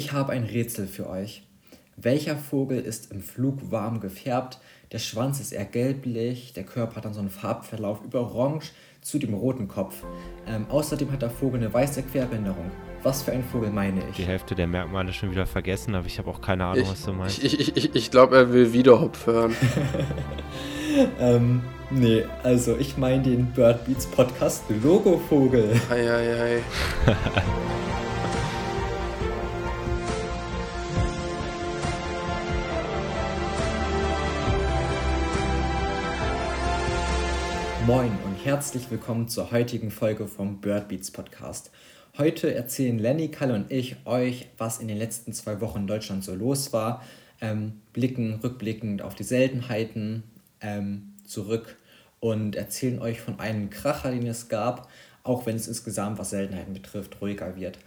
Ich habe ein Rätsel für euch. Welcher Vogel ist im Flug warm gefärbt? Der Schwanz ist eher gelblich, der Körper hat dann so einen Farbverlauf über orange zu dem roten Kopf. Ähm, außerdem hat der Vogel eine weiße Querbehinderung. Was für ein Vogel meine ich? Die Hälfte der Merkmale schon wieder vergessen, aber ich habe auch keine Ahnung, Ich, was du meinst. ich, ich, ich, ich glaube, er will wieder Hopf hören. ähm, nee, also ich meine den Bird Beats Podcast Logovogel. Eieiei. Moin und herzlich willkommen zur heutigen Folge vom Bird Beats Podcast. Heute erzählen Lenny, Kalle und ich euch, was in den letzten zwei Wochen in Deutschland so los war, ähm, blicken rückblickend auf die Seltenheiten ähm, zurück und erzählen euch von einem Kracher, den es gab, auch wenn es insgesamt, was Seltenheiten betrifft, ruhiger wird.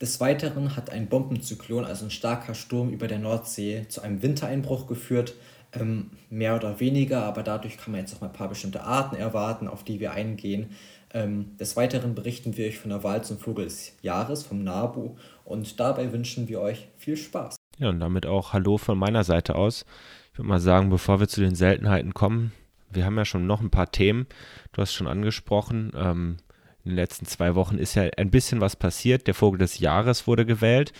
Des Weiteren hat ein Bombenzyklon, also ein starker Sturm über der Nordsee, zu einem Wintereinbruch geführt, ähm, mehr oder weniger, aber dadurch kann man jetzt auch mal ein paar bestimmte Arten erwarten, auf die wir eingehen. Ähm, des Weiteren berichten wir euch von der Wahl zum Vogel des Jahres, vom NABU, und dabei wünschen wir euch viel Spaß. Ja, und damit auch Hallo von meiner Seite aus. Ich würde mal sagen, bevor wir zu den Seltenheiten kommen, wir haben ja schon noch ein paar Themen. Du hast schon angesprochen, ähm, in den letzten zwei Wochen ist ja ein bisschen was passiert. Der Vogel des Jahres wurde gewählt.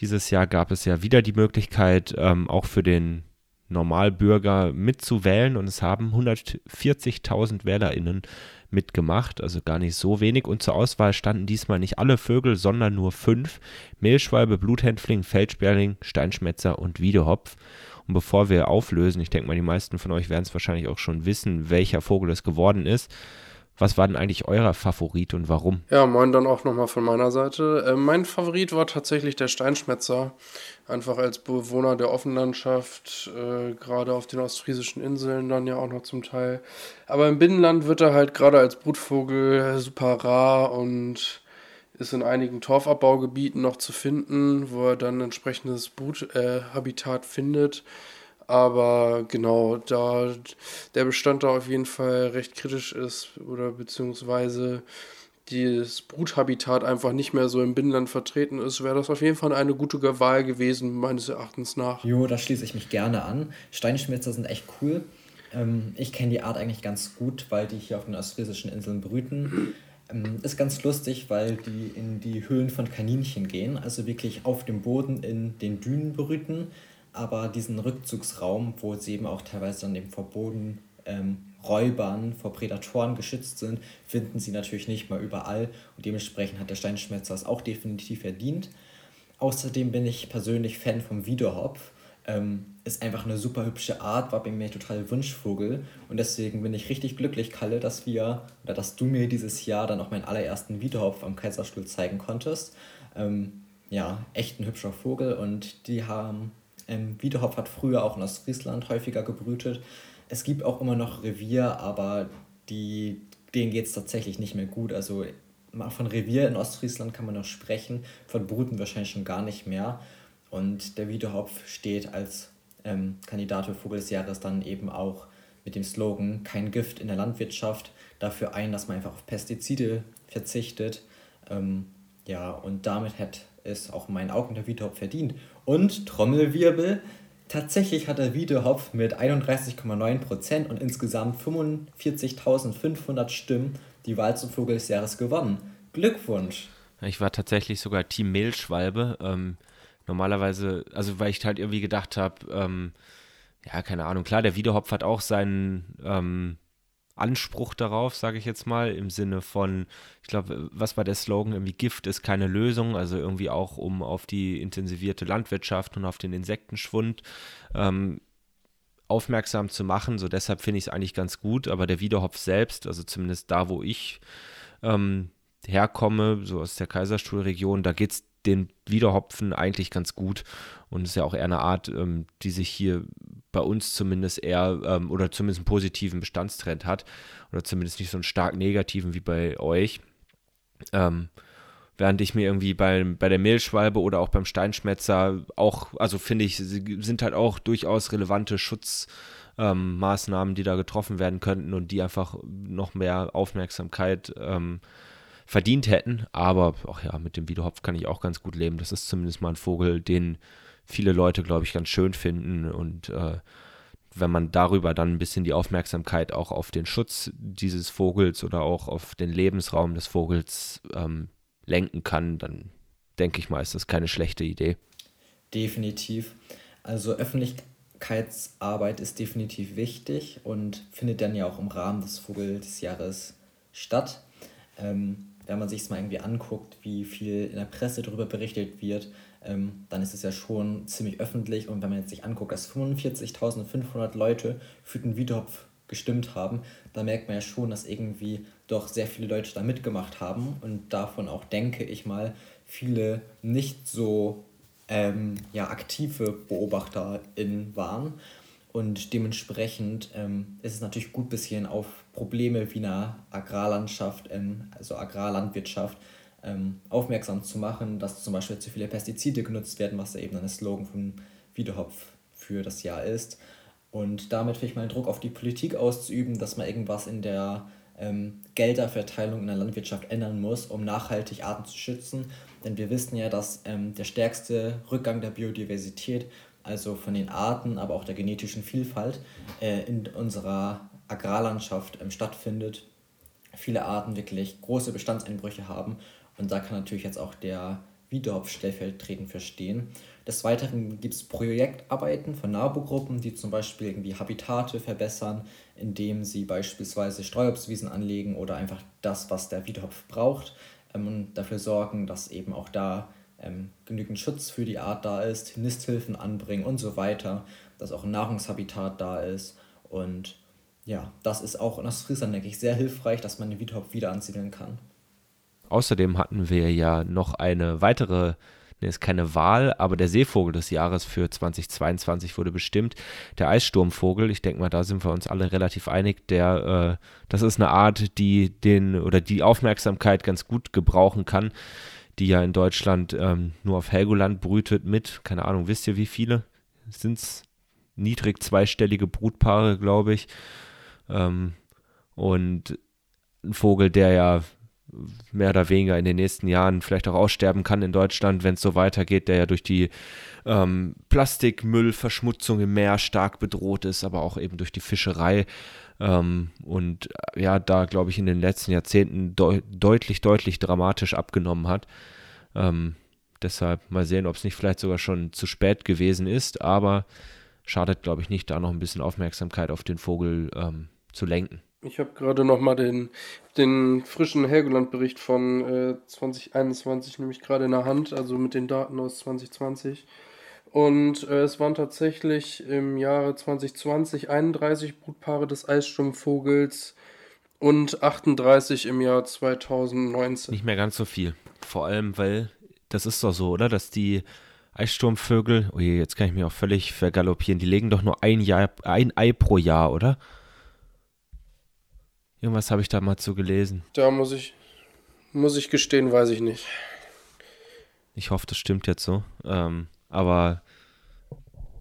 Dieses Jahr gab es ja wieder die Möglichkeit, ähm, auch für den Normalbürger mitzuwählen und es haben 140.000 WählerInnen mitgemacht, also gar nicht so wenig. Und zur Auswahl standen diesmal nicht alle Vögel, sondern nur fünf: Mehlschwalbe, Bluthänfling, Feldsperling, Steinschmätzer und Wiedehopf. Und bevor wir auflösen, ich denke mal, die meisten von euch werden es wahrscheinlich auch schon wissen, welcher Vogel es geworden ist. Was war denn eigentlich euer Favorit und warum? Ja, moin dann auch nochmal von meiner Seite. Äh, mein Favorit war tatsächlich der Steinschmätzer. Einfach als Bewohner der Offenlandschaft, äh, gerade auf den ostfriesischen Inseln dann ja auch noch zum Teil. Aber im Binnenland wird er halt gerade als Brutvogel super rar und ist in einigen Torfabbaugebieten noch zu finden, wo er dann entsprechendes Bruthabitat äh, findet. Aber genau, da der Bestand da auf jeden Fall recht kritisch ist oder beziehungsweise das Bruthabitat einfach nicht mehr so im Binnenland vertreten ist, wäre das auf jeden Fall eine gute Wahl gewesen, meines Erachtens nach. Jo, da schließe ich mich gerne an. Steinschmätzer sind echt cool. Ähm, ich kenne die Art eigentlich ganz gut, weil die hier auf den ostfriesischen Inseln brüten. Ähm, ist ganz lustig, weil die in die Höhlen von Kaninchen gehen, also wirklich auf dem Boden in den Dünen brüten aber diesen Rückzugsraum, wo sie eben auch teilweise dann eben vor Boden ähm, Räubern, vor Prädatoren geschützt sind, finden sie natürlich nicht mal überall und dementsprechend hat der Steinschmetzer es auch definitiv verdient. Außerdem bin ich persönlich Fan vom Wiederhopf. Ähm, ist einfach eine super hübsche Art, war bei mir total Wunschvogel und deswegen bin ich richtig glücklich, Kalle, dass wir oder dass du mir dieses Jahr dann auch meinen allerersten Wiederhopf am Kaiserstuhl zeigen konntest. Ähm, ja, echt ein hübscher Vogel und die haben ähm, Wiedehopf hat früher auch in Ostfriesland häufiger gebrütet. Es gibt auch immer noch Revier, aber die, denen geht es tatsächlich nicht mehr gut. Also von Revier in Ostfriesland kann man noch sprechen, von Bruten wahrscheinlich schon gar nicht mehr. Und der Wiedehopf steht als ähm, Kandidat für Vogel des Jahres dann eben auch mit dem Slogan Kein Gift in der Landwirtschaft dafür ein, dass man einfach auf Pestizide verzichtet. Ähm, ja, und damit hat es auch in meinen Augen der Wiedehopf verdient. Und Trommelwirbel, tatsächlich hat der Wiedehopf mit 31,9% und insgesamt 45.500 Stimmen die Wahl zum Vogel des Jahres gewonnen. Glückwunsch! Ich war tatsächlich sogar Team Mehlschwalbe. Ähm, normalerweise, also weil ich halt irgendwie gedacht habe, ähm, ja, keine Ahnung, klar, der Wiedehopf hat auch seinen ähm, Anspruch darauf, sage ich jetzt mal, im Sinne von, ich glaube, was war der Slogan? Irgendwie Gift ist keine Lösung, also irgendwie auch um auf die intensivierte Landwirtschaft und auf den Insektenschwund ähm, aufmerksam zu machen. So deshalb finde ich es eigentlich ganz gut, aber der Wiederhopf selbst, also zumindest da, wo ich ähm, herkomme, so aus der Kaiserstuhlregion, da geht es den Wiederhopfen eigentlich ganz gut und ist ja auch eher eine Art, ähm, die sich hier bei uns zumindest eher ähm, oder zumindest einen positiven Bestandstrend hat oder zumindest nicht so einen stark negativen wie bei euch. Ähm, während ich mir irgendwie bei, bei der Mehlschwalbe oder auch beim Steinschmetzer auch, also finde ich, sind halt auch durchaus relevante Schutzmaßnahmen, ähm, die da getroffen werden könnten und die einfach noch mehr Aufmerksamkeit ähm, verdient hätten. Aber ach ja, mit dem Wiedehopf kann ich auch ganz gut leben. Das ist zumindest mal ein Vogel, den viele Leute, glaube ich, ganz schön finden. Und äh, wenn man darüber dann ein bisschen die Aufmerksamkeit auch auf den Schutz dieses Vogels oder auch auf den Lebensraum des Vogels ähm, lenken kann, dann denke ich mal, ist das keine schlechte Idee. Definitiv. Also Öffentlichkeitsarbeit ist definitiv wichtig und findet dann ja auch im Rahmen des Vogel des Jahres statt. Ähm, wenn man sich es mal irgendwie anguckt, wie viel in der Presse darüber berichtet wird, ähm, dann ist es ja schon ziemlich öffentlich. Und wenn man jetzt sich anguckt, dass 45.500 Leute für den Wiedehopf gestimmt haben, da merkt man ja schon, dass irgendwie doch sehr viele Leute da mitgemacht haben und davon auch, denke ich mal, viele nicht so ähm, ja, aktive BeobachterInnen waren. Und dementsprechend ähm, ist es natürlich gut, ein bisschen auf Probleme wie eine Agrarlandschaft, ähm, also Agrarlandwirtschaft, ähm, aufmerksam zu machen, dass zum Beispiel zu viele Pestizide genutzt werden, was ja eben ein Slogan von Wiedehopf für das Jahr ist. Und damit vielleicht mal Druck auf die Politik auszuüben, dass man irgendwas in der ähm, Gelderverteilung in der Landwirtschaft ändern muss, um nachhaltig Arten zu schützen. Denn wir wissen ja, dass ähm, der stärkste Rückgang der Biodiversität, also von den Arten, aber auch der genetischen Vielfalt, äh, in unserer Agrarlandschaft ähm, stattfindet. Viele Arten wirklich große Bestandseinbrüche haben und da kann natürlich jetzt auch der Wiedorf stellvertretend verstehen. Des Weiteren gibt es Projektarbeiten von NABU-Gruppen, die zum Beispiel irgendwie Habitate verbessern, indem sie beispielsweise Streuobstwiesen anlegen oder einfach das, was der Wiedehopf braucht, ähm, und dafür sorgen, dass eben auch da ähm, genügend Schutz für die Art da ist, Nisthilfen anbringen und so weiter, dass auch ein Nahrungshabitat da ist. Und ja, das ist auch in Ostfriesland, denke ich, sehr hilfreich, dass man den Wiedehopf wieder ansiedeln kann. Außerdem hatten wir ja noch eine weitere Ne, ist keine Wahl, aber der Seevogel des Jahres für 2022 wurde bestimmt. Der Eissturmvogel, ich denke mal, da sind wir uns alle relativ einig, der, äh, das ist eine Art, die den oder die Aufmerksamkeit ganz gut gebrauchen kann, die ja in Deutschland ähm, nur auf Helgoland brütet mit, keine Ahnung, wisst ihr wie viele? Sind es niedrig zweistellige Brutpaare, glaube ich. Ähm, und ein Vogel, der ja mehr oder weniger in den nächsten Jahren vielleicht auch aussterben kann in Deutschland, wenn es so weitergeht, der ja durch die ähm, Plastikmüllverschmutzung im Meer stark bedroht ist, aber auch eben durch die Fischerei. Ähm, und äh, ja, da glaube ich in den letzten Jahrzehnten de deutlich, deutlich dramatisch abgenommen hat. Ähm, deshalb mal sehen, ob es nicht vielleicht sogar schon zu spät gewesen ist, aber schadet, glaube ich, nicht, da noch ein bisschen Aufmerksamkeit auf den Vogel ähm, zu lenken. Ich habe gerade noch mal den, den frischen Helgoland-Bericht von äh, 2021 nämlich gerade in der Hand, also mit den Daten aus 2020. Und äh, es waren tatsächlich im Jahre 2020 31 Brutpaare des Eissturmvogels und 38 im Jahr 2019. Nicht mehr ganz so viel. Vor allem, weil das ist doch so, oder? Dass die Eissturmvögel, oh je, jetzt kann ich mich auch völlig vergaloppieren, die legen doch nur ein, Jahr, ein Ei pro Jahr, oder? Irgendwas habe ich da mal zu gelesen. Da muss ich, muss ich gestehen, weiß ich nicht. Ich hoffe, das stimmt jetzt so. Ähm, aber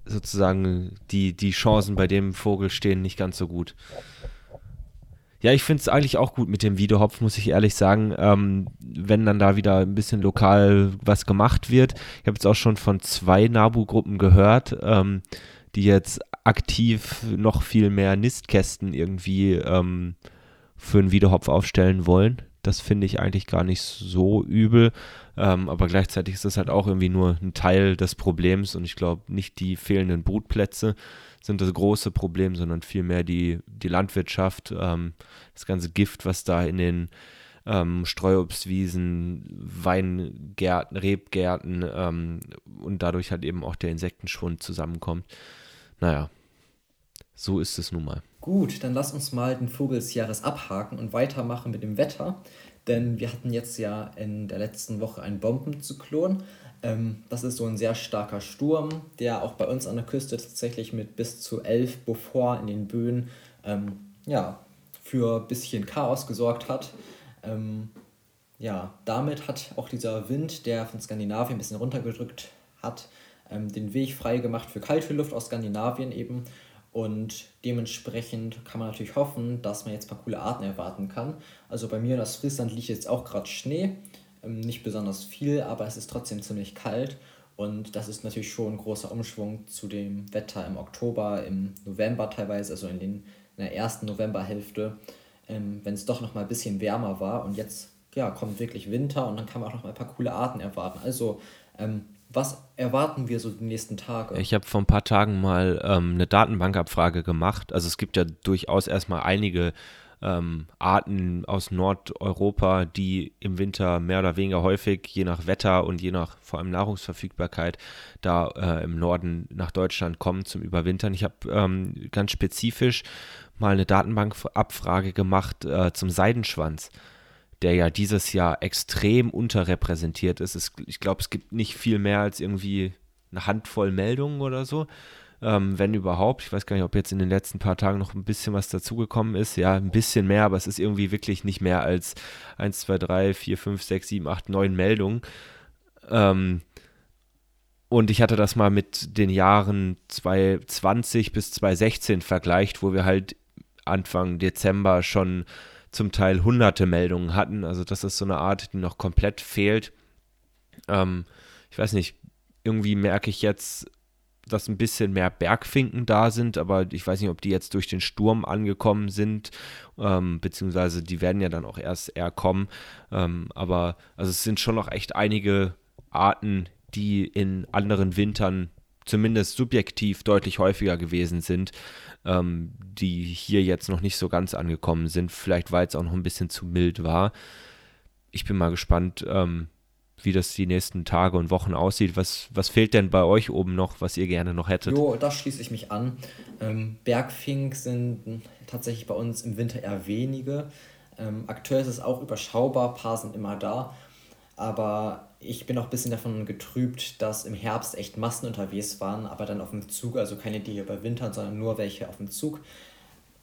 sozusagen die, die Chancen bei dem Vogel stehen nicht ganz so gut. Ja, ich finde es eigentlich auch gut mit dem Wiedehopf, muss ich ehrlich sagen. Ähm, wenn dann da wieder ein bisschen lokal was gemacht wird. Ich habe jetzt auch schon von zwei Nabu-Gruppen gehört, ähm, die jetzt aktiv noch viel mehr Nistkästen irgendwie ähm, für einen Wiedehopf aufstellen wollen. Das finde ich eigentlich gar nicht so übel. Ähm, aber gleichzeitig ist das halt auch irgendwie nur ein Teil des Problems und ich glaube nicht die fehlenden Brutplätze sind das große Problem, sondern vielmehr die, die Landwirtschaft, ähm, das ganze Gift, was da in den ähm, Streuobstwiesen, Weingärten, Rebgärten ähm, und dadurch halt eben auch der Insektenschwund zusammenkommt. Naja, so ist es nun mal. Gut, dann lass uns mal den Vogel des Jahres abhaken und weitermachen mit dem Wetter. Denn wir hatten jetzt ja in der letzten Woche einen Bombenzyklon. Ähm, das ist so ein sehr starker Sturm, der auch bei uns an der Küste tatsächlich mit bis zu 11 Beaufort in den Böen ähm, ja, für ein bisschen Chaos gesorgt hat. Ähm, ja, damit hat auch dieser Wind, der von Skandinavien ein bisschen runtergedrückt hat, den Weg frei gemacht für kalte Luft aus Skandinavien eben Und dementsprechend kann man natürlich hoffen, dass man jetzt ein paar coole Arten erwarten kann. Also bei mir in Ostfriesland liegt jetzt auch gerade Schnee. Ähm, nicht besonders viel, aber es ist trotzdem ziemlich kalt. Und das ist natürlich schon ein großer Umschwung zu dem Wetter im Oktober, im November teilweise, also in, den, in der ersten Novemberhälfte, ähm, wenn es doch noch mal ein bisschen wärmer war. Und jetzt ja, kommt wirklich Winter und dann kann man auch noch mal ein paar coole Arten erwarten. Also, ähm, was erwarten wir so die nächsten Tage? Ich habe vor ein paar Tagen mal ähm, eine Datenbankabfrage gemacht. Also es gibt ja durchaus erstmal einige ähm, Arten aus Nordeuropa, die im Winter mehr oder weniger häufig, je nach Wetter und je nach vor allem Nahrungsverfügbarkeit, da äh, im Norden nach Deutschland kommen zum Überwintern. Ich habe ähm, ganz spezifisch mal eine Datenbankabfrage gemacht äh, zum Seidenschwanz der ja dieses Jahr extrem unterrepräsentiert ist. Es, ich glaube, es gibt nicht viel mehr als irgendwie eine Handvoll Meldungen oder so ähm, wenn überhaupt. Ich weiß gar nicht, ob jetzt in den letzten paar Tagen noch ein bisschen was dazugekommen ist. Ja, ein bisschen mehr, aber es ist irgendwie wirklich nicht mehr als 1, 2, 3, 4, 5, 6, 7, 8, 9 Meldungen. Ähm, und ich hatte das mal mit den Jahren 2020 bis 2016 vergleicht, wo wir halt Anfang Dezember schon zum Teil hunderte Meldungen hatten. Also das ist so eine Art, die noch komplett fehlt. Ähm, ich weiß nicht, irgendwie merke ich jetzt dass ein bisschen mehr Bergfinken da sind, aber ich weiß nicht, ob die jetzt durch den Sturm angekommen sind, ähm, beziehungsweise die werden ja dann auch erst eher kommen. Ähm, aber also es sind schon noch echt einige Arten, die in anderen Wintern zumindest subjektiv deutlich häufiger gewesen sind, ähm, die hier jetzt noch nicht so ganz angekommen sind. Vielleicht weil es auch noch ein bisschen zu mild war. Ich bin mal gespannt, ähm, wie das die nächsten Tage und Wochen aussieht. Was, was fehlt denn bei euch oben noch, was ihr gerne noch hättet? Jo, da schließe ich mich an. Ähm, Bergfink sind tatsächlich bei uns im Winter eher wenige. Ähm, aktuell ist es auch überschaubar, paar sind immer da. Aber ich bin auch ein bisschen davon getrübt, dass im Herbst echt Massen unterwegs waren, aber dann auf dem Zug, also keine, die hier überwintern, sondern nur welche auf dem Zug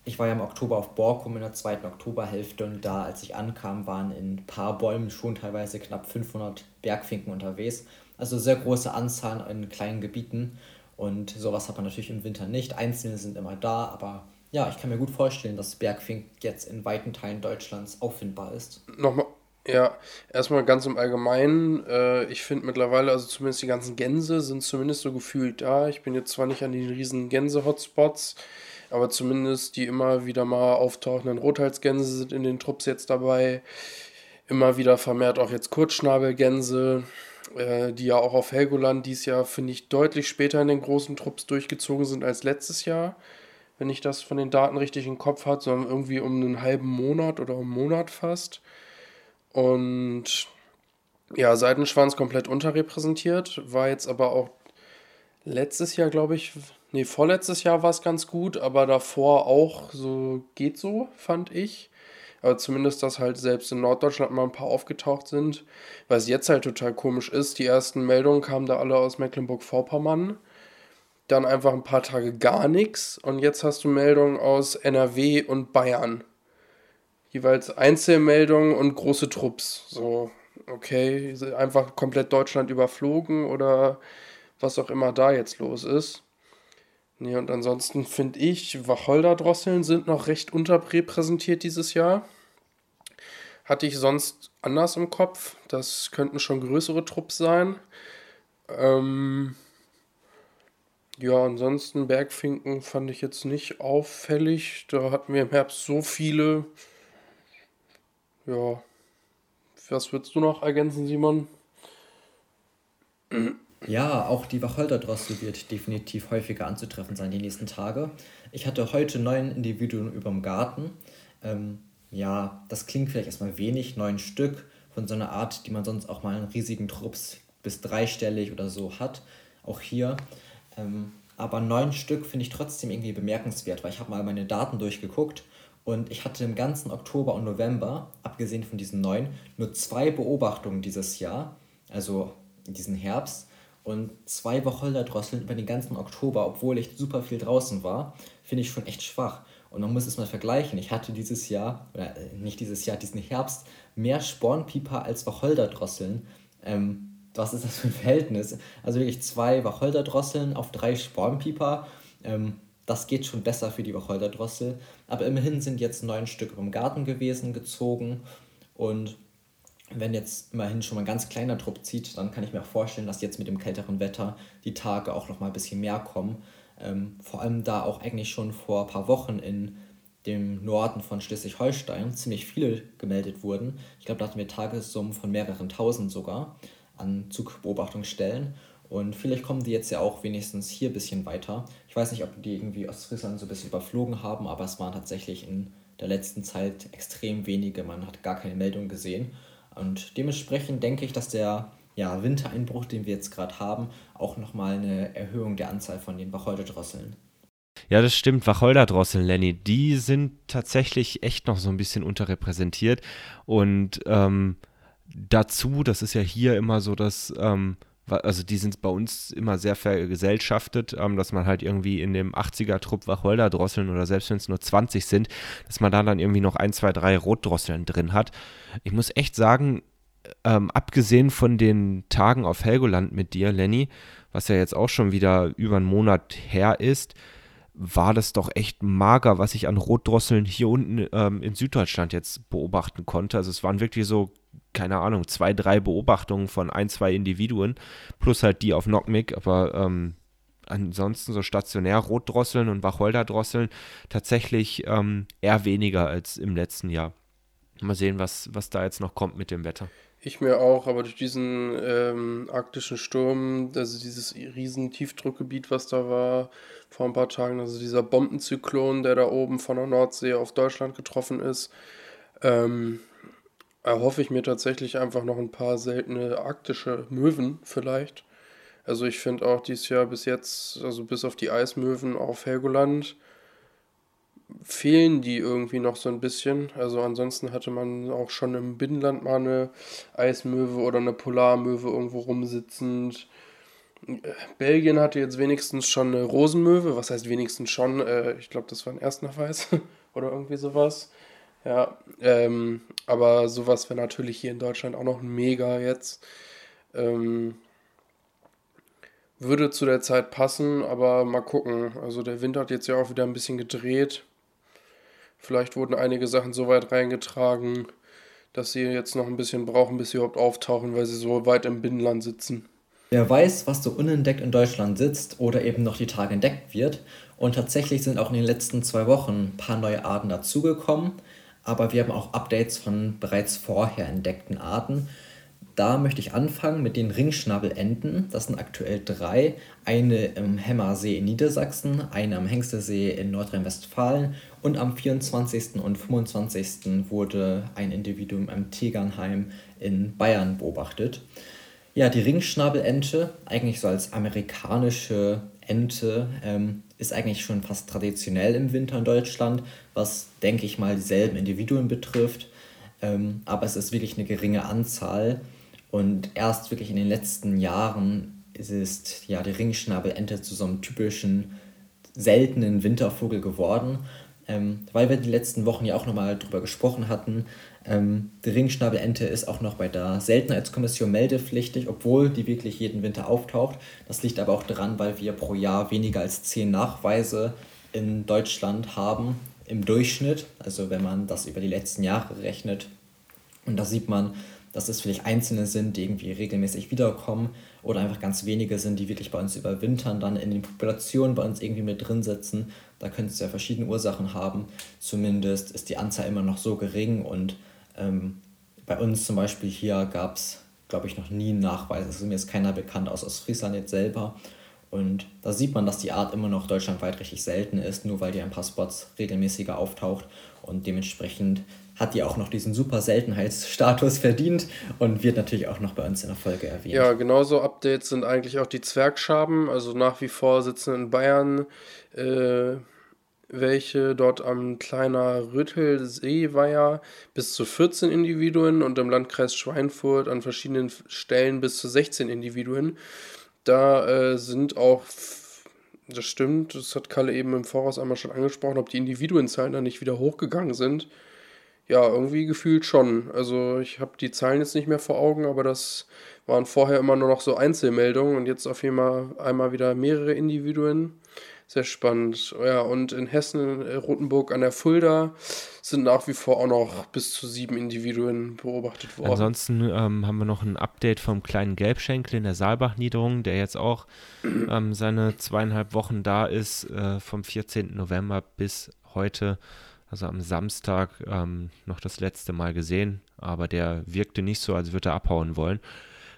ich war ja im Oktober auf Borkum in der zweiten Oktoberhälfte und da, als ich ankam, waren in ein paar Bäumen schon teilweise knapp 500 Bergfinken unterwegs. Also sehr große Anzahl in kleinen Gebieten und sowas hat man natürlich im Winter nicht. Einzelne sind immer da, aber ja, ich kann mir gut vorstellen, dass Bergfink jetzt in weiten Teilen Deutschlands auffindbar ist. Nochmal, ja, erstmal ganz im Allgemeinen. Äh, ich finde mittlerweile, also zumindest die ganzen Gänse sind zumindest so gefühlt da. Ich bin jetzt zwar nicht an den riesen Gänse-Hotspots, aber zumindest die immer wieder mal auftauchenden Rothalsgänse sind in den Trupps jetzt dabei. Immer wieder vermehrt auch jetzt Kurzschnabelgänse, äh, die ja auch auf Helgoland dieses Jahr, finde ich, deutlich später in den großen Trupps durchgezogen sind als letztes Jahr. Wenn ich das von den Daten richtig im Kopf habe, sondern irgendwie um einen halben Monat oder um einen Monat fast. Und ja, Seidenschwanz komplett unterrepräsentiert, war jetzt aber auch letztes Jahr, glaube ich, nee, vorletztes Jahr war es ganz gut, aber davor auch so geht so, fand ich. Aber zumindest, dass halt selbst in Norddeutschland mal ein paar aufgetaucht sind. Was jetzt halt total komisch ist, die ersten Meldungen kamen da alle aus Mecklenburg-Vorpommern. Dann einfach ein paar Tage gar nichts. Und jetzt hast du Meldungen aus NRW und Bayern. Jeweils Einzelmeldungen und große Trupps. So, okay, einfach komplett Deutschland überflogen oder was auch immer da jetzt los ist. Nee, und ansonsten finde ich, Wacholderdrosseln sind noch recht unterrepräsentiert dieses Jahr. Hatte ich sonst anders im Kopf. Das könnten schon größere Trupps sein. Ähm ja, ansonsten Bergfinken fand ich jetzt nicht auffällig. Da hatten wir im Herbst so viele. Ja. Was würdest du noch ergänzen, Simon? Ja, auch die Wacholderdrossel wird definitiv häufiger anzutreffen sein die nächsten Tage. Ich hatte heute neun Individuen über dem Garten. Ähm, ja, das klingt vielleicht erstmal wenig, neun Stück von so einer Art, die man sonst auch mal in riesigen Trupps bis dreistellig oder so hat. Auch hier. Ähm, aber neun Stück finde ich trotzdem irgendwie bemerkenswert, weil ich habe mal meine Daten durchgeguckt und ich hatte im ganzen Oktober und November, abgesehen von diesen neun, nur zwei Beobachtungen dieses Jahr, also in diesem Herbst und zwei Wacholderdrosseln über den ganzen Oktober, obwohl ich super viel draußen war, finde ich schon echt schwach. Und man muss es mal vergleichen. Ich hatte dieses Jahr, oder äh, nicht dieses Jahr, diesen Herbst, mehr Spornpieper als Wacholderdrosseln. Ähm, was ist das für ein Verhältnis? Also wirklich zwei Wacholderdrosseln auf drei Spornpieper. Ähm, das geht schon besser für die Wacholderdrossel. Aber immerhin sind jetzt neun Stück im Garten gewesen, gezogen. Und wenn jetzt immerhin schon mal ein ganz kleiner Trupp zieht, dann kann ich mir auch vorstellen, dass jetzt mit dem kälteren Wetter die Tage auch noch mal ein bisschen mehr kommen. Ähm, vor allem da auch eigentlich schon vor ein paar Wochen in dem Norden von Schleswig-Holstein ziemlich viele gemeldet wurden. Ich glaube, da hatten wir Tagessummen von mehreren tausend sogar an Zugbeobachtungsstellen. Und vielleicht kommen die jetzt ja auch wenigstens hier ein bisschen weiter. Ich weiß nicht, ob die irgendwie Ostfriesland so ein bisschen überflogen haben, aber es waren tatsächlich in der letzten Zeit extrem wenige. Man hat gar keine Meldung gesehen. Und dementsprechend denke ich, dass der ja, Wintereinbruch, den wir jetzt gerade haben, auch nochmal eine Erhöhung der Anzahl von den Wacholderdrosseln. Ja, das stimmt. Wacholderdrosseln, Lenny, die sind tatsächlich echt noch so ein bisschen unterrepräsentiert. Und ähm, dazu, das ist ja hier immer so, dass ähm, also die sind bei uns immer sehr vergesellschaftet, ähm, dass man halt irgendwie in dem 80er-Trupp Wacholder-Drosseln oder selbst wenn es nur 20 sind, dass man da dann irgendwie noch ein, zwei, drei Rotdrosseln drin hat. Ich muss echt sagen, ähm, abgesehen von den Tagen auf Helgoland mit dir, Lenny, was ja jetzt auch schon wieder über einen Monat her ist, war das doch echt mager, was ich an Rotdrosseln hier unten ähm, in Süddeutschland jetzt beobachten konnte. Also es waren wirklich so keine Ahnung, zwei, drei Beobachtungen von ein, zwei Individuen, plus halt die auf Knockmick, aber ähm, ansonsten so stationär Rotdrosseln und Wacholderdrosseln tatsächlich ähm, eher weniger als im letzten Jahr. Mal sehen, was, was da jetzt noch kommt mit dem Wetter. Ich mir auch, aber durch diesen ähm, arktischen Sturm, also dieses riesen Tiefdruckgebiet, was da war vor ein paar Tagen, also dieser Bombenzyklon, der da oben von der Nordsee auf Deutschland getroffen ist, ähm, erhoffe ich mir tatsächlich einfach noch ein paar seltene arktische Möwen vielleicht. Also ich finde auch dieses Jahr bis jetzt, also bis auf die Eismöwen auf Helgoland, fehlen die irgendwie noch so ein bisschen. Also ansonsten hatte man auch schon im Binnenland mal eine Eismöwe oder eine Polarmöwe irgendwo rumsitzend. Belgien hatte jetzt wenigstens schon eine Rosenmöwe. Was heißt wenigstens schon? Äh, ich glaube, das war ein Erstnachweis oder irgendwie sowas. Ja, ähm, aber sowas wäre natürlich hier in Deutschland auch noch mega jetzt. Ähm, würde zu der Zeit passen, aber mal gucken. Also der Winter hat jetzt ja auch wieder ein bisschen gedreht. Vielleicht wurden einige Sachen so weit reingetragen, dass sie jetzt noch ein bisschen brauchen, bis sie überhaupt auftauchen, weil sie so weit im Binnenland sitzen. Wer weiß, was so unentdeckt in Deutschland sitzt oder eben noch die Tage entdeckt wird. Und tatsächlich sind auch in den letzten zwei Wochen ein paar neue Arten dazugekommen aber wir haben auch Updates von bereits vorher entdeckten Arten. Da möchte ich anfangen mit den Ringschnabelenten. Das sind aktuell drei. Eine im Hämmersee in Niedersachsen, eine am Hengstesee in Nordrhein-Westfalen und am 24. und 25. wurde ein Individuum am Tegernheim in Bayern beobachtet. Ja, die Ringschnabelente, eigentlich so als amerikanische Ente, ähm, ist eigentlich schon fast traditionell im Winter in Deutschland, was, denke ich mal, dieselben Individuen betrifft. Ähm, aber es ist wirklich eine geringe Anzahl. Und erst wirklich in den letzten Jahren ist ja die Ringschnabelente zu so einem typischen seltenen Wintervogel geworden. Ähm, weil wir die letzten Wochen ja auch nochmal drüber gesprochen hatten, ähm, die Ringschnabelente ist auch noch bei der Seltenheitskommission meldepflichtig, obwohl die wirklich jeden Winter auftaucht. Das liegt aber auch daran, weil wir pro Jahr weniger als zehn Nachweise in Deutschland haben im Durchschnitt. Also wenn man das über die letzten Jahre rechnet. Und da sieht man, dass es vielleicht Einzelne sind, die irgendwie regelmäßig wiederkommen oder einfach ganz wenige sind, die wirklich bei uns überwintern, dann in den Populationen bei uns irgendwie mit drin sitzen. Da könnte es ja verschiedene Ursachen haben. Zumindest ist die Anzahl immer noch so gering und ähm, bei uns zum Beispiel hier gab es, glaube ich, noch nie einen Nachweis. Also mir ist keiner bekannt aus Ostfriesland jetzt selber. Und da sieht man, dass die Art immer noch deutschlandweit richtig selten ist, nur weil die ein paar Spots regelmäßiger auftaucht. Und dementsprechend hat die auch noch diesen super Seltenheitsstatus verdient und wird natürlich auch noch bei uns in der Folge erwähnt. Ja, genauso Updates sind eigentlich auch die Zwergschaben. Also nach wie vor sitzen in Bayern äh, welche dort am kleiner Rüttelsee-Weiher bis zu 14 Individuen und im Landkreis Schweinfurt an verschiedenen Stellen bis zu 16 Individuen. Da äh, sind auch, das stimmt, das hat Kalle eben im Voraus einmal schon angesprochen, ob die Individuenzahlen da nicht wieder hochgegangen sind. Ja, irgendwie gefühlt schon. Also ich habe die Zahlen jetzt nicht mehr vor Augen, aber das waren vorher immer nur noch so Einzelmeldungen und jetzt auf einmal, einmal wieder mehrere Individuen. Sehr spannend. Ja, und in Hessen, äh, Rotenburg an der Fulda sind nach wie vor auch noch bis zu sieben Individuen beobachtet worden. Ansonsten ähm, haben wir noch ein Update vom kleinen Gelbschenkel in der Saalbach-Niederung, der jetzt auch ähm, seine zweieinhalb Wochen da ist, äh, vom 14. November bis heute, also am Samstag, ähm, noch das letzte Mal gesehen. Aber der wirkte nicht so, als würde er abhauen wollen.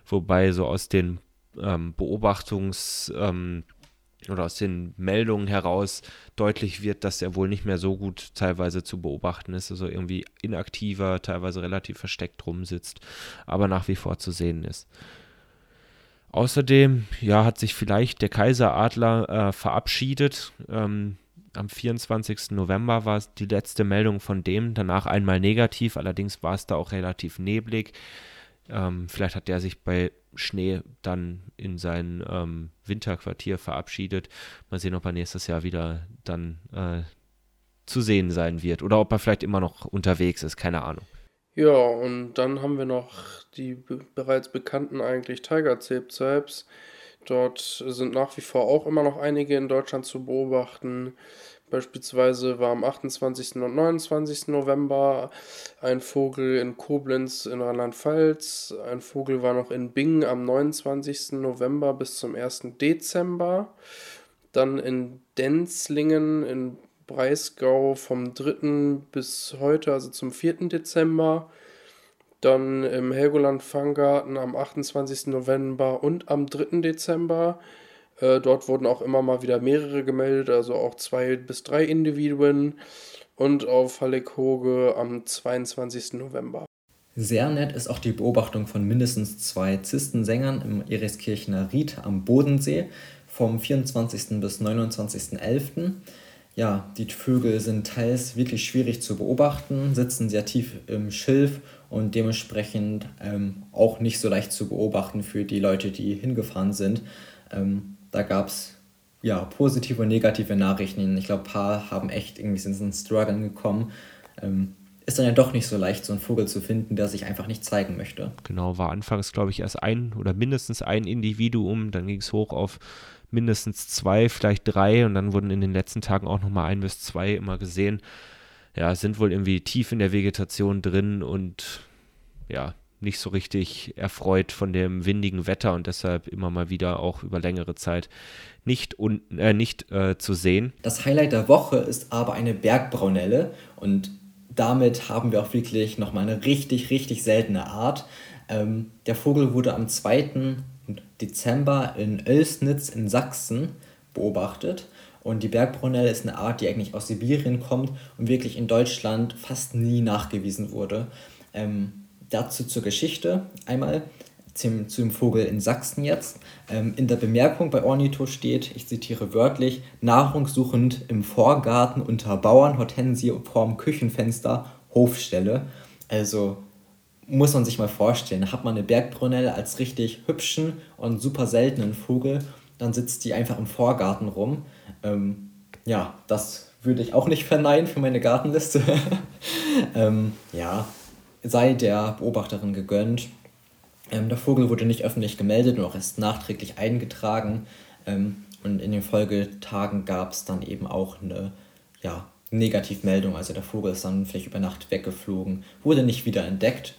Wobei so aus den ähm, Beobachtungs- ähm, oder aus den Meldungen heraus deutlich wird, dass er wohl nicht mehr so gut teilweise zu beobachten ist, also irgendwie inaktiver, teilweise relativ versteckt rumsitzt, aber nach wie vor zu sehen ist. Außerdem, ja, hat sich vielleicht der Kaiseradler äh, verabschiedet. Ähm, am 24. November war es die letzte Meldung von dem, danach einmal negativ, allerdings war es da auch relativ neblig. Ähm, vielleicht hat der sich bei Schnee dann in sein ähm, Winterquartier verabschiedet. Mal sehen, ob er nächstes Jahr wieder dann äh, zu sehen sein wird oder ob er vielleicht immer noch unterwegs ist, keine Ahnung. Ja, und dann haben wir noch die bereits bekannten eigentlich Tiger Zebzebs. Dort sind nach wie vor auch immer noch einige in Deutschland zu beobachten. Beispielsweise war am 28. und 29. November ein Vogel in Koblenz in Rheinland-Pfalz. Ein Vogel war noch in Bingen am 29. November bis zum 1. Dezember. Dann in Denzlingen in Breisgau vom 3. bis heute, also zum 4. Dezember. Dann im Helgoland Fanggarten am 28. November und am 3. Dezember. Äh, dort wurden auch immer mal wieder mehrere gemeldet, also auch zwei bis drei Individuen. Und auf Hallig-Hoge am 22. November. Sehr nett ist auch die Beobachtung von mindestens zwei Zistensängern im Eriskirchener Ried am Bodensee vom 24. bis 29.11. Ja, die Vögel sind teils wirklich schwierig zu beobachten, sitzen sehr tief im Schilf und dementsprechend ähm, auch nicht so leicht zu beobachten für die Leute, die hingefahren sind. Ähm, da gab es ja, positive und negative Nachrichten. Ich glaube, ein paar haben echt irgendwie sind in Struggle gekommen. Ähm, ist dann ja doch nicht so leicht, so einen Vogel zu finden, der sich einfach nicht zeigen möchte. Genau, war anfangs, glaube ich, erst ein oder mindestens ein Individuum, dann ging es hoch auf mindestens zwei, vielleicht drei und dann wurden in den letzten Tagen auch nochmal ein bis zwei immer gesehen. Ja, sind wohl irgendwie tief in der Vegetation drin und ja, nicht so richtig erfreut von dem windigen Wetter und deshalb immer mal wieder auch über längere Zeit nicht, un, äh, nicht äh, zu sehen. Das Highlight der Woche ist aber eine Bergbraunelle und damit haben wir auch wirklich nochmal eine richtig, richtig seltene Art. Ähm, der Vogel wurde am 2. Dezember in Oelsnitz in Sachsen beobachtet. Und die Bergbraunelle ist eine Art, die eigentlich aus Sibirien kommt und wirklich in Deutschland fast nie nachgewiesen wurde. Ähm, dazu zur Geschichte einmal zum, zum Vogel in Sachsen jetzt. Ähm, in der Bemerkung bei Ornito steht, ich zitiere wörtlich, nahrungssuchend im Vorgarten unter Bauernhortensie vorm Küchenfenster Hofstelle. Also muss man sich mal vorstellen, hat man eine Bergbrunelle als richtig hübschen und super seltenen Vogel, dann sitzt die einfach im Vorgarten rum. Ähm, ja, das würde ich auch nicht verneinen für meine Gartenliste. ähm, ja, sei der Beobachterin gegönnt. Ähm, der Vogel wurde nicht öffentlich gemeldet und auch erst nachträglich eingetragen. Ähm, und in den Folgetagen gab es dann eben auch eine ja, Negativmeldung. Also der Vogel ist dann vielleicht über Nacht weggeflogen, wurde nicht wieder entdeckt.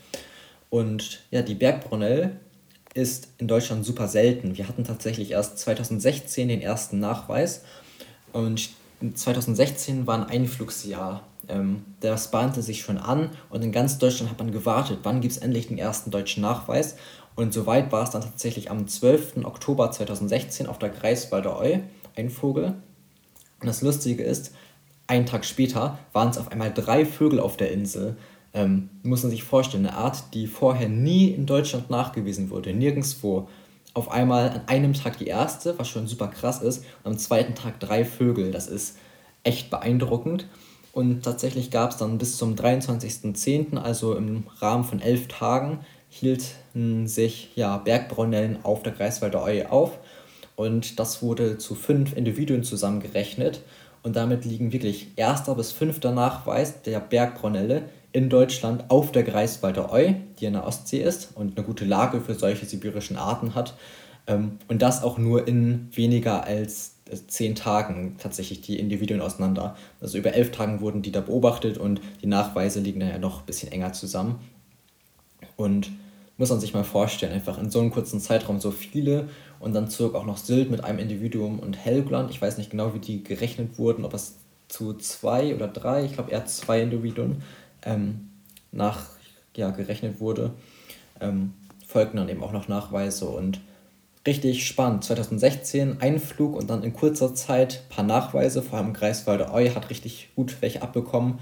Und ja, die Bergbrunell ist in Deutschland super selten. Wir hatten tatsächlich erst 2016 den ersten Nachweis. Und 2016 war ein Einflugsjahr ähm, das bahnte sich schon an und in ganz Deutschland hat man gewartet, wann gibt es endlich den ersten deutschen Nachweis. Und soweit war es dann tatsächlich am 12. Oktober 2016 auf der Greifswalder Eu, ein Vogel. Und das Lustige ist, einen Tag später waren es auf einmal drei Vögel auf der Insel. Ähm, muss man sich vorstellen, eine Art, die vorher nie in Deutschland nachgewiesen wurde, nirgendwo. Auf einmal an einem Tag die erste, was schon super krass ist, und am zweiten Tag drei Vögel. Das ist echt beeindruckend. Und tatsächlich gab es dann bis zum 23.10., also im Rahmen von elf Tagen, hielten sich ja, Bergbraunellen auf der Greifswalder Eu auf. Und das wurde zu fünf Individuen zusammengerechnet. Und damit liegen wirklich erster bis fünfter Nachweis der Bergbraunelle in Deutschland auf der Greifswalder Eu, die in der Ostsee ist und eine gute Lage für solche sibirischen Arten hat. Ähm, und das auch nur in weniger als zehn Tagen tatsächlich die Individuen auseinander. Also über elf Tagen wurden die da beobachtet und die Nachweise liegen dann ja noch ein bisschen enger zusammen. Und muss man sich mal vorstellen, einfach in so einem kurzen Zeitraum so viele und dann zog auch noch Sylt mit einem Individuum und Helgoland. Ich weiß nicht genau, wie die gerechnet wurden, ob es zu zwei oder drei, ich glaube eher zwei Individuen ähm, nach ja, gerechnet wurde. Ähm, folgten dann eben auch noch Nachweise und richtig spannend. 2016 ein Flug und dann in kurzer Zeit ein paar Nachweise, vor allem Greifswalder Eu hat richtig gut welche abbekommen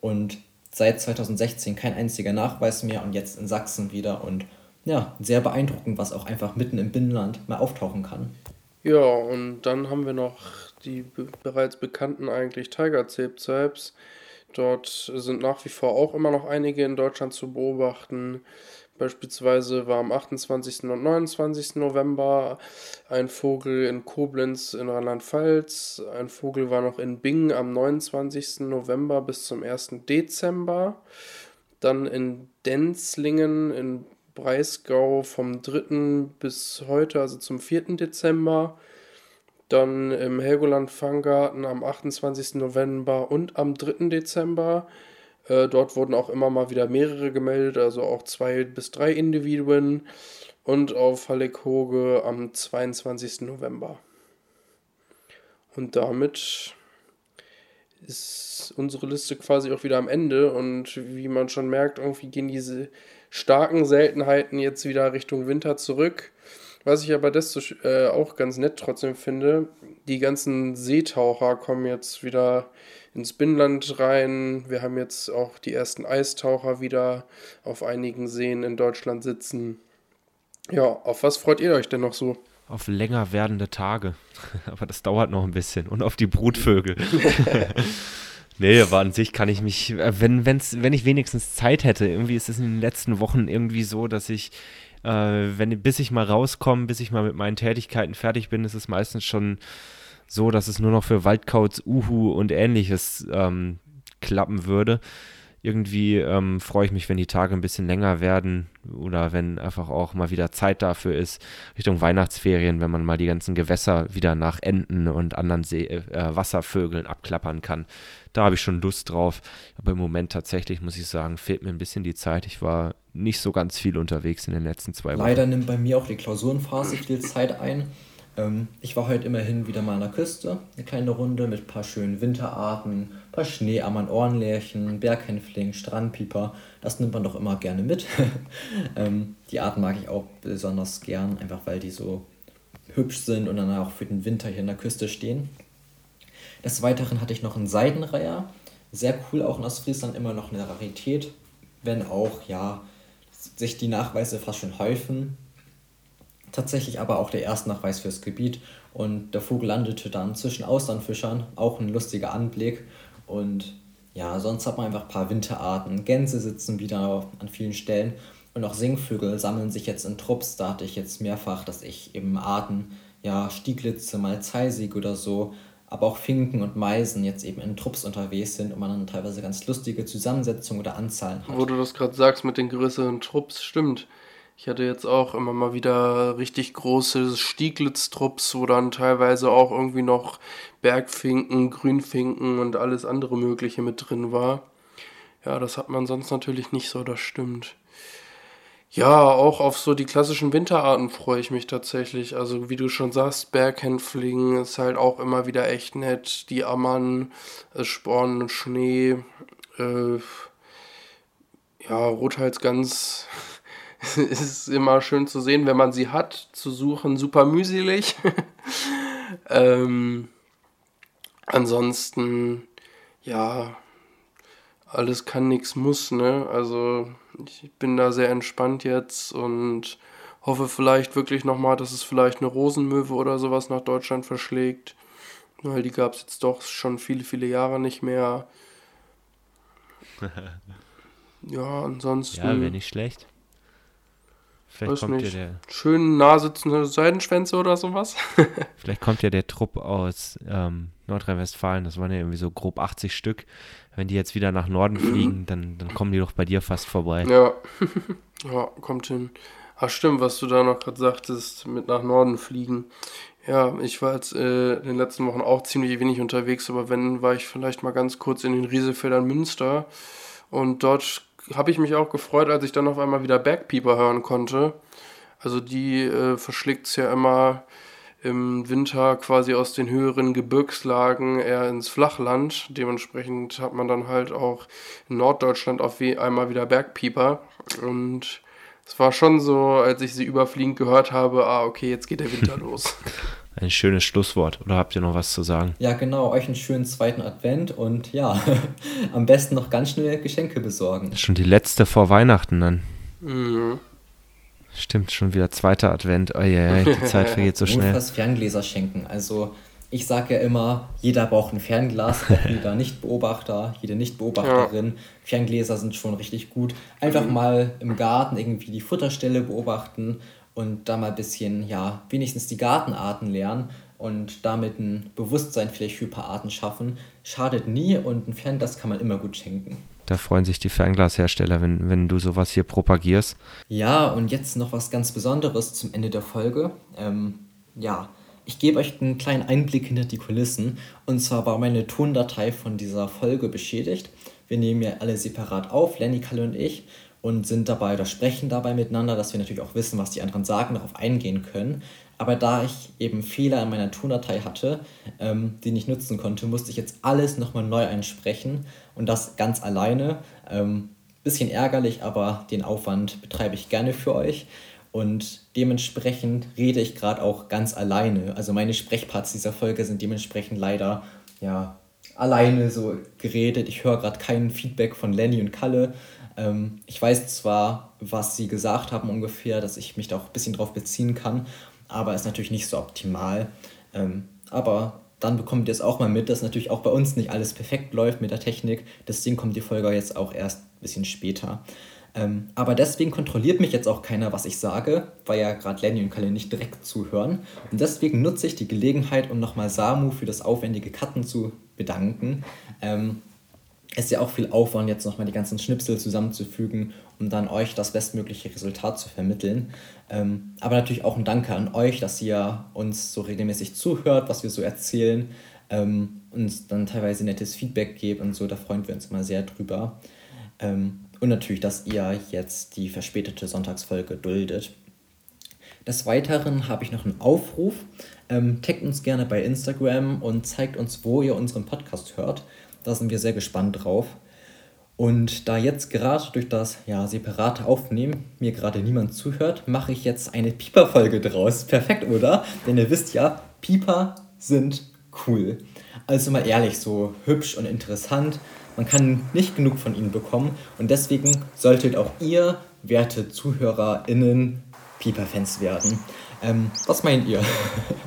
und seit 2016 kein einziger Nachweis mehr und jetzt in Sachsen wieder und ja, sehr beeindruckend, was auch einfach mitten im Binnenland mal auftauchen kann. Ja, und dann haben wir noch die bereits bekannten eigentlich Tiger Zebzebs. Dort sind nach wie vor auch immer noch einige in Deutschland zu beobachten. Beispielsweise war am 28. und 29. November ein Vogel in Koblenz in Rheinland-Pfalz. Ein Vogel war noch in Bingen am 29. November bis zum 1. Dezember. Dann in Denzlingen in Breisgau vom 3. bis heute, also zum 4. Dezember. Dann im Helgoland Fanggarten am 28. November und am 3. Dezember. Äh, dort wurden auch immer mal wieder mehrere gemeldet, also auch zwei bis drei Individuen. Und auf Hallig-Hoge am 22. November. Und damit ist unsere Liste quasi auch wieder am Ende. Und wie man schon merkt, irgendwie gehen diese starken Seltenheiten jetzt wieder Richtung Winter zurück. Was ich aber desto äh, auch ganz nett trotzdem finde, die ganzen Seetaucher kommen jetzt wieder ins Binnenland rein. Wir haben jetzt auch die ersten Eistaucher wieder auf einigen Seen in Deutschland sitzen. Ja, auf was freut ihr euch denn noch so? Auf länger werdende Tage. aber das dauert noch ein bisschen. Und auf die Brutvögel. Nee, aber an sich kann ich mich, äh, wenn, wenn's, wenn ich wenigstens Zeit hätte, irgendwie ist es in den letzten Wochen irgendwie so, dass ich äh, wenn, bis ich mal rauskomme, bis ich mal mit meinen Tätigkeiten fertig bin, ist es meistens schon so, dass es nur noch für Waldkauz, Uhu und ähnliches ähm, klappen würde. Irgendwie ähm, freue ich mich, wenn die Tage ein bisschen länger werden oder wenn einfach auch mal wieder Zeit dafür ist, Richtung Weihnachtsferien, wenn man mal die ganzen Gewässer wieder nach Enten und anderen See äh, Wasservögeln abklappern kann. Da habe ich schon Lust drauf. Aber im Moment tatsächlich, muss ich sagen, fehlt mir ein bisschen die Zeit. Ich war nicht so ganz viel unterwegs in den letzten zwei Wochen. Leider nimmt bei mir auch die Klausurenphase viel Zeit ein. Ähm, ich war heute immerhin wieder mal an der Küste, eine kleine Runde mit ein paar schönen Winterarten, ein paar Schneeammern, Ohrenlärchen, Berghänfling, Strandpieper. Das nimmt man doch immer gerne mit. ähm, die Arten mag ich auch besonders gern, einfach weil die so hübsch sind und dann auch für den Winter hier an der Küste stehen. Des Weiteren hatte ich noch einen Seidenreiher. Sehr cool, auch in Ostfriesland immer noch eine Rarität, wenn auch, ja, sich die Nachweise fast schon häufen tatsächlich aber auch der Erstnachweis fürs Gebiet. Und der Vogel landete dann zwischen Austernfischern, auch ein lustiger Anblick. Und ja, sonst hat man einfach ein paar Winterarten. Gänse sitzen wieder an vielen Stellen. Und auch Singvögel sammeln sich jetzt in Trupps. Da hatte ich jetzt mehrfach, dass ich eben Arten, ja, Stieglitze, mal Zeisig oder so, aber auch Finken und Meisen jetzt eben in Trupps unterwegs sind und man dann teilweise ganz lustige Zusammensetzungen oder Anzahlen hat. Wo du das gerade sagst mit den größeren Trupps, stimmt. Ich hatte jetzt auch immer mal wieder richtig große Stieglitztrupps, wo dann teilweise auch irgendwie noch Bergfinken, Grünfinken und alles andere Mögliche mit drin war. Ja, das hat man sonst natürlich nicht so, das stimmt. Ja, auch auf so die klassischen Winterarten freue ich mich tatsächlich. Also wie du schon sagst, Berghänfling ist halt auch immer wieder echt nett. Die Ammern, es spornen Schnee. Äh, ja, Rothalsgans ist immer schön zu sehen, wenn man sie hat. Zu suchen super mühselig. ähm, ansonsten, ja, alles kann, nichts muss, ne? Also ich bin da sehr entspannt jetzt und hoffe vielleicht wirklich nochmal, dass es vielleicht eine Rosenmöwe oder sowas nach Deutschland verschlägt. Weil die gab es jetzt doch schon viele, viele Jahre nicht mehr. ja, ansonsten. Ja, wäre nicht schlecht. Vielleicht Weiß nicht. Ja der, Schön nah sitzende Seidenschwänze oder sowas. vielleicht kommt ja der Trupp aus ähm, Nordrhein-Westfalen, das waren ja irgendwie so grob 80 Stück. Wenn die jetzt wieder nach Norden fliegen, dann, dann kommen die doch bei dir fast vorbei. Ja, ja kommt hin. Ach stimmt, was du da noch gerade sagtest, mit nach Norden fliegen. Ja, ich war jetzt äh, in den letzten Wochen auch ziemlich wenig unterwegs, aber wenn, war ich vielleicht mal ganz kurz in den Riesefeldern Münster. Und dort habe ich mich auch gefreut, als ich dann auf einmal wieder Backpieper hören konnte. Also die äh, verschlägt es ja immer im Winter quasi aus den höheren Gebirgslagen eher ins Flachland. Dementsprechend hat man dann halt auch in Norddeutschland auf einmal wieder Bergpieper. Und es war schon so, als ich sie überfliegend gehört habe, ah, okay, jetzt geht der Winter los. Ein schönes Schlusswort. Oder habt ihr noch was zu sagen? Ja, genau. Euch einen schönen zweiten Advent und ja, am besten noch ganz schnell Geschenke besorgen. Schon die letzte vor Weihnachten dann. Mhm. Stimmt, schon wieder zweiter Advent. Oh yeah, die Zeit vergeht so schnell. Notfalls Ferngläser schenken. Also ich sage ja immer, jeder braucht ein Fernglas, auch jeder Nichtbeobachter, jede Nichtbeobachterin. Ja. Ferngläser sind schon richtig gut. Einfach mhm. mal im Garten irgendwie die Futterstelle beobachten und da mal ein bisschen, ja, wenigstens die Gartenarten lernen und damit ein Bewusstsein vielleicht für ein paar Arten schaffen. Schadet nie und ein Fernglas kann man immer gut schenken. Da freuen sich die Fernglashersteller, wenn, wenn du sowas hier propagierst. Ja, und jetzt noch was ganz Besonderes zum Ende der Folge. Ähm, ja, ich gebe euch einen kleinen Einblick hinter die Kulissen. Und zwar war meine Tondatei von dieser Folge beschädigt. Wir nehmen ja alle separat auf, Lenny, Kalle und ich, und sind dabei oder sprechen dabei miteinander, dass wir natürlich auch wissen, was die anderen sagen, darauf eingehen können. Aber da ich eben Fehler in meiner Tondatei hatte, ähm, die ich nutzen konnte, musste ich jetzt alles nochmal neu einsprechen und das ganz alleine. Ähm, bisschen ärgerlich, aber den Aufwand betreibe ich gerne für euch. Und dementsprechend rede ich gerade auch ganz alleine. Also meine Sprechparts dieser Folge sind dementsprechend leider ja, alleine so geredet. Ich höre gerade kein Feedback von Lenny und Kalle. Ähm, ich weiß zwar, was sie gesagt haben ungefähr, dass ich mich da auch ein bisschen drauf beziehen kann, aber ist natürlich nicht so optimal. Ähm, aber dann bekommt ihr es auch mal mit, dass natürlich auch bei uns nicht alles perfekt läuft mit der Technik. Deswegen kommt die Folge jetzt auch erst ein bisschen später. Ähm, aber deswegen kontrolliert mich jetzt auch keiner, was ich sage, weil ja gerade Lenny und Kalle nicht direkt zuhören. Und deswegen nutze ich die Gelegenheit, um nochmal Samu für das aufwendige Cutten zu bedanken. Ähm, ist ja auch viel Aufwand, jetzt nochmal die ganzen Schnipsel zusammenzufügen, um dann euch das bestmögliche Resultat zu vermitteln. Ähm, aber natürlich auch ein Danke an euch, dass ihr uns so regelmäßig zuhört, was wir so erzählen, ähm, uns dann teilweise nettes Feedback gebt und so, da freuen wir uns immer sehr drüber. Ähm, und natürlich, dass ihr jetzt die verspätete Sonntagsfolge duldet. Des Weiteren habe ich noch einen Aufruf. Ähm, taggt uns gerne bei Instagram und zeigt uns, wo ihr unseren Podcast hört. Da sind wir sehr gespannt drauf. Und da jetzt gerade durch das ja, separate Aufnehmen mir gerade niemand zuhört, mache ich jetzt eine Pieper-Folge draus. Perfekt, oder? Denn ihr wisst ja, Pieper sind cool. Also mal ehrlich, so hübsch und interessant. Man kann nicht genug von ihnen bekommen und deswegen solltet auch ihr, werte ZuhörerInnen, Pieper-Fans werden. Ähm, was meint ihr?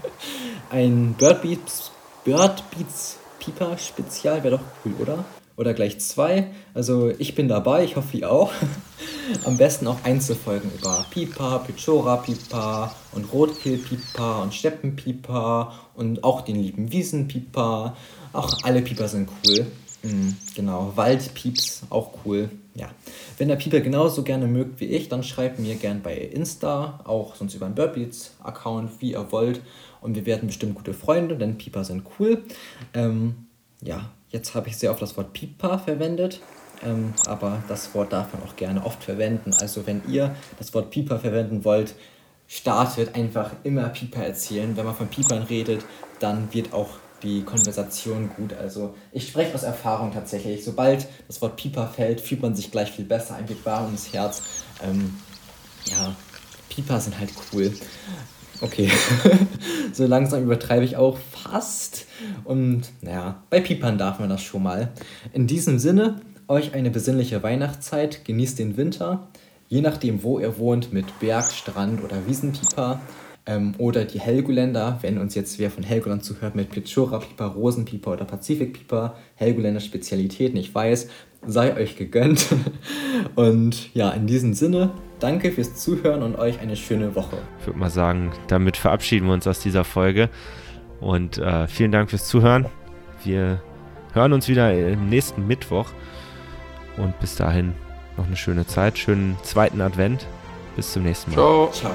Ein Birdbeats, Birdbeats Pieper-Spezial wäre doch cool, oder? Oder gleich zwei. Also ich bin dabei, ich hoffe ihr auch. Am besten auch Einzelfolgen über Pipa, Pichora Pipa und Rotkehl Pipa und Steppenpipa und auch den lieben Wiesenpipa. Auch alle Piper sind cool. Mhm, genau, Waldpieps, auch cool. Ja. Wenn der Pieper genauso gerne mögt wie ich, dann schreibt mir gern bei Insta, auch sonst über einen Birdbeats-Account, wie ihr wollt. Und wir werden bestimmt gute Freunde, denn Pieper sind cool. Ähm, ja, jetzt habe ich sehr oft das Wort Pieper verwendet. Ähm, aber das Wort darf man auch gerne oft verwenden. Also wenn ihr das Wort Pieper verwenden wollt, startet einfach immer Pieper erzählen. Wenn man von Piepern redet, dann wird auch die Konversation gut. Also ich spreche aus Erfahrung tatsächlich. Sobald das Wort Pieper fällt, fühlt man sich gleich viel besser, ein wird warm ums Herz. Ähm, ja, Pieper sind halt cool. Okay, so langsam übertreibe ich auch fast. Und naja, bei Piepern darf man das schon mal. In diesem Sinne, euch eine besinnliche Weihnachtszeit, genießt den Winter. Je nachdem, wo ihr wohnt, mit Berg, Strand oder Wiesenpieper. Ähm, oder die Helgoländer, wenn uns jetzt wer von Helgoland zuhört mit Pichora-Pieper, Rosenpieper oder Pazifikpieper, Helgoländer Spezialitäten, ich weiß, sei euch gegönnt. Und ja, in diesem Sinne, danke fürs Zuhören und euch eine schöne Woche. Ich würde mal sagen, damit verabschieden wir uns aus dieser Folge. Und äh, vielen Dank fürs Zuhören. Wir hören uns wieder im nächsten Mittwoch. Und bis dahin noch eine schöne Zeit, schönen zweiten Advent. Bis zum nächsten Mal. Ciao. Ciao.